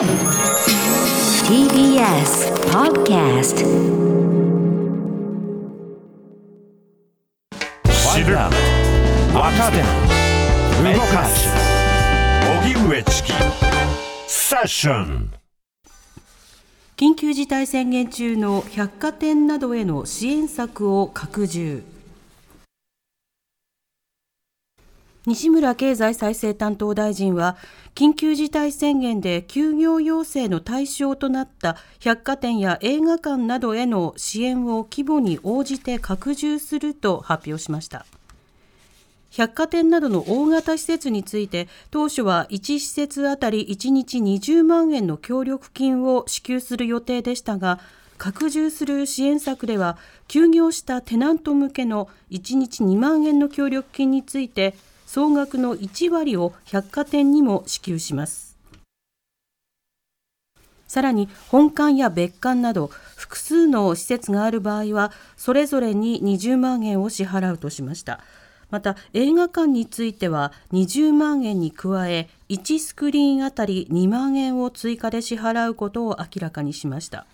TBS Podcast. 動かす荻上チキセッション緊急事態宣言中の百貨店などへの支援策を拡充西村経済再生担当大臣は緊急事態宣言で休業要請の対象となった百貨店や映画館などへの支援を規模に応じて拡充すると発表しました。百貨店などの大型施設について当初は1施設あたり1日20万円の協力金を支給する予定でしたが拡充する支援策では休業したテナント向けの1日2万円の協力金について総額の1割を百貨店にも支給します。さらに本館や別館など複数の施設がある場合はそれぞれに20万円を支払うとしました。また映画館については20万円に加え1スクリーンあたり2万円を追加で支払うことを明らかにしました。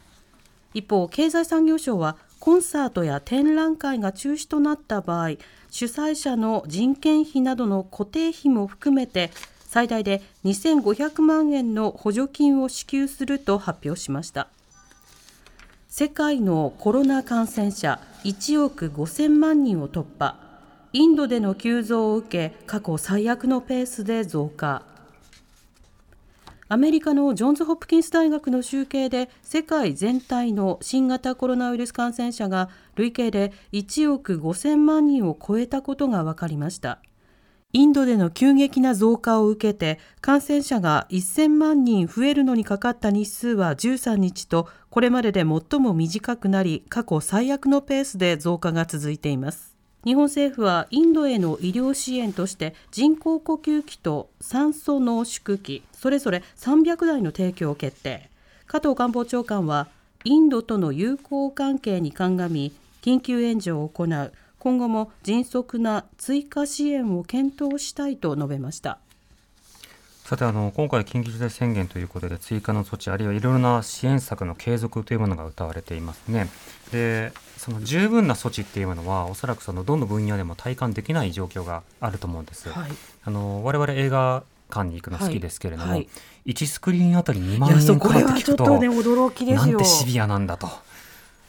一方経済産業省はコンサートや展覧会が中止となった場合主催者の人件費などの固定費も含めて最大で2500万円の補助金を支給すると発表しました。世界のコロナ感染者1億5000万人を突破。インドでの急増を受け過去最悪のペースで増加。アメリカのジョンズ・ホプキンス大学の集計で世界全体の新型コロナウイルス感染者が累計で1億5000万人を超えたことが分かりました。インドでの急激な増加を受けて感染者が1000万人増えるのにかかった日数は13日とこれまでで最も短くなり過去最悪のペースで増加が続いています。日本政府はインドへの医療支援として人工呼吸器と酸素濃縮器それぞれ300台の提供を決定。加藤官房長官はインドとの友好関係に鑑み緊急援助を行う。今後も迅速な追加支援を検討したいと述べました。さてあの今回、緊急事態宣言ということで追加の措置あるいはいろいろな支援策の継続というものが謳われていますね。でその十分な措置っていうのはおそらくそのどの分野でも体感できない状況があると思うんです。はい、あの我々映画館に行くの好きですけれども、はいはい、1スクリーンあたり2万円かかって聞くと、ね、驚きですよなんてシビアなんだと。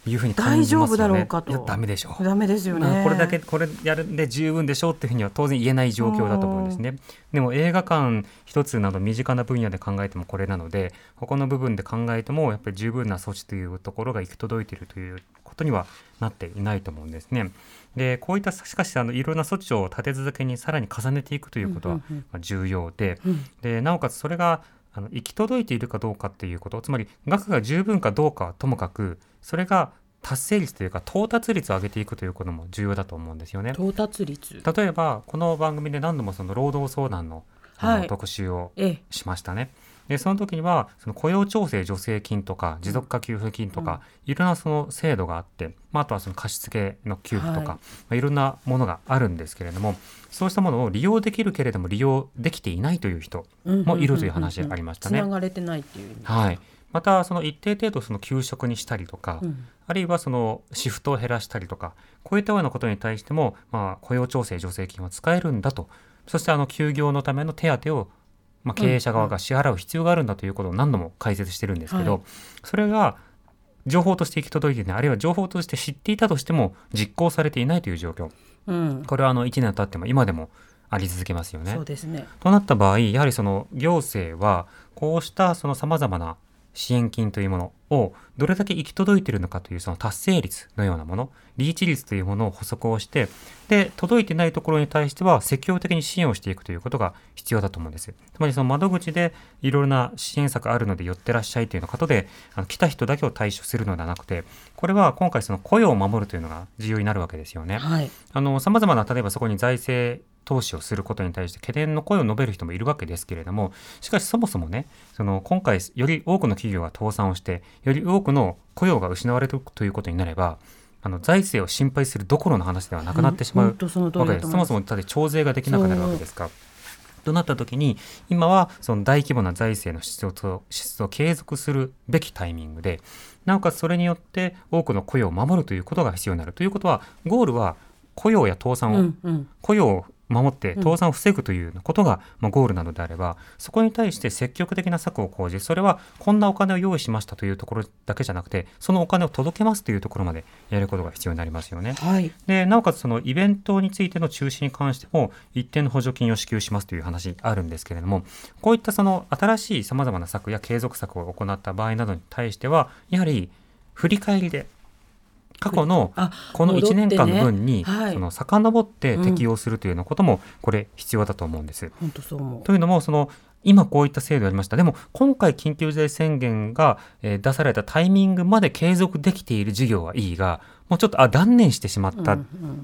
いうふうに感じますよね。大丈夫だろうかと。ダメでしょう。ダメですよね。これだけこれやるんで十分でしょうっていうふうには当然言えない状況だと思うんですね。でも映画館一つなど身近な分野で考えてもこれなので、他の部分で考えてもやっぱり十分な措置というところが行き届いているということにはなっていないと思うんですね。でこういったしかしあのいろんな措置を立て続けにさらに重ねていくということは重要で,、でなおかつそれがあの行き届いているかどうかっていうことつまり額が十分かどうかはともかくそれが達成率というか到達率を上げていくということも重要だと思うんですよね。到達率例えばこの番組で何度もその労働相談のあの、はい、特集をしましたね。でその時にはその雇用調整助成金とか持続化給付金とか、うん、いろんなその制度があって、まあ、あとはその貸付の給付とか、はい。まあ、いろんなものがあるんですけれどもそうしたものを利用できるけれども利用できていないという人もいるという話ありましたね。つがれてないっていう。はい。またその一定程度その休職にしたりとか、うん、あるいはそのシフトを減らしたりとかこういったようなことに対しても、まあ、雇用調整助成金は使えるんだとそしてあの休業のための手当をまあ、経営者側が支払う必要があるんだということを何度も解説してるんですけど、はい、それが情報として行き届いていないあるいは情報として知っていたとしても実行されていないという状況、うん、これはあの1年経っても今でもあり続けますよね。そうですね。となった場合やはりその行政はこうしたさまざまな支援金というものをどれだけ行き届いているのかというその達成率のようなもの、リーチ率というものを補足をして、で、届いてないところに対しては積極的に支援をしていくということが必要だと思うんです。つまりその窓口でいろいろな支援策あるので寄ってらっしゃいというようなことで、あの来た人だけを対処するのではなくて、これは今回その雇用を守るというのが重要になるわけですよね。はい。あの、様々な、例えばそこに財政投資をすることに対して懸念の声を述べる人もいるわけですけれども、しかしそもそもね、その今回より多くの企業が倒産をして、より多くの雇用が失われるということになれば、あの財政を心配するどころの話ではなくなってしまうわけです。そもそもだって徴税ができなくなるわけですから。となった時に今はその大規模な財政の支出を支出を継続するべきタイミングでなおかつそれによって多くの雇用を守るということが必要になるということはゴールは雇用や倒産を、うんうん雇用を守って倒産を防ぐということが、まあ、ゴールなのであればそこに対して積極的な策を講じそれはこんなお金を用意しましたというところだけじゃなくてそのお金を届けますというところまでやることが必要になりますよね。はいでなおかつそのイベントについての中止に関しても一定の補助金を支給しますという話あるんですけれどもこういったその新しいさまざまな策や継続策を行った場合などに対してはやはり振り返りで過去のあこの1年間の分に、その遡って適用するというようなこともこれ必要だと思うんです。というのもその今こういった制度やりました。でも今回緊急事態宣言が、えー出されたタイミングまで継続できている事業はいいがもうちょっとあ断念してしまった、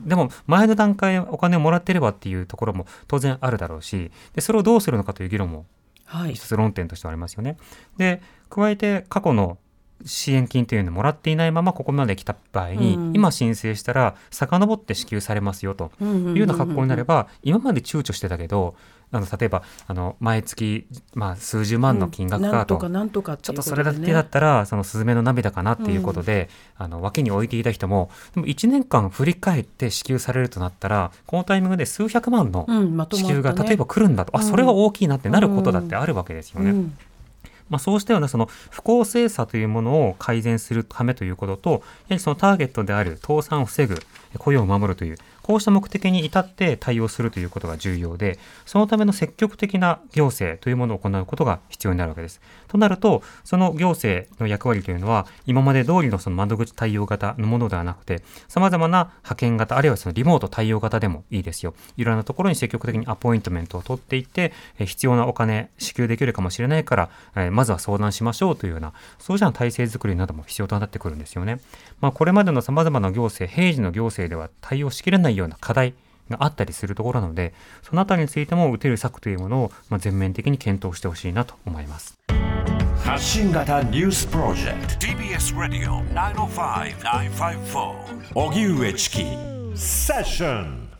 でも前の段階お金をもらってればっていうところも当然あるだろうしでそれをどうするのかという議論もはい。一つ論点としてはありますよね。で加えて過去の支援金というのをもらっていないままここまで来た場合に、うん。今申請したら遡って支給されますよというような格好になれば、今まで躊躇してたけどあの例えばあの毎月、まあ、数十万の金額かと。ちょっとそれだけだったら、そのスズメの涙かなっていうことで、あの脇に置いていた人もでも1年間振り返って支給されるとなったらこのタイミングで数百万の支給が例えば来るんだと、あそれは大きいなってなることだってあるわけですよね。まあ、そうしたようなその不公正さというものを改善するためということと、やはりそのターゲットである倒産を防ぐ、雇用を守るという、こうした目的に至って対応するということが重要で、そのための積極的な行政というものを行うことが必要になるわけです。となると、その行政の役割というのは、今まで通りのその窓口対応型のものではなくて、様々な派遣型、あるいはそのリモート対応型でもいいですよ。いろんなところに積極的にアポイントメントを取っていって、必要なお金支給できるかもしれないから、まずは相談しましょうというような、そうした体制づくりなども必要となってくるんですよね。まあ、これまでの様々な行政、平時の行政では対応しきれないような課題があったりするところなので、そのあたりについても打てる策というものを、まあ、全面的に検討してほしいなと思います。発信型ニュースプロジェクト。TBS ラディオ905-954おぎゅうえちきセッション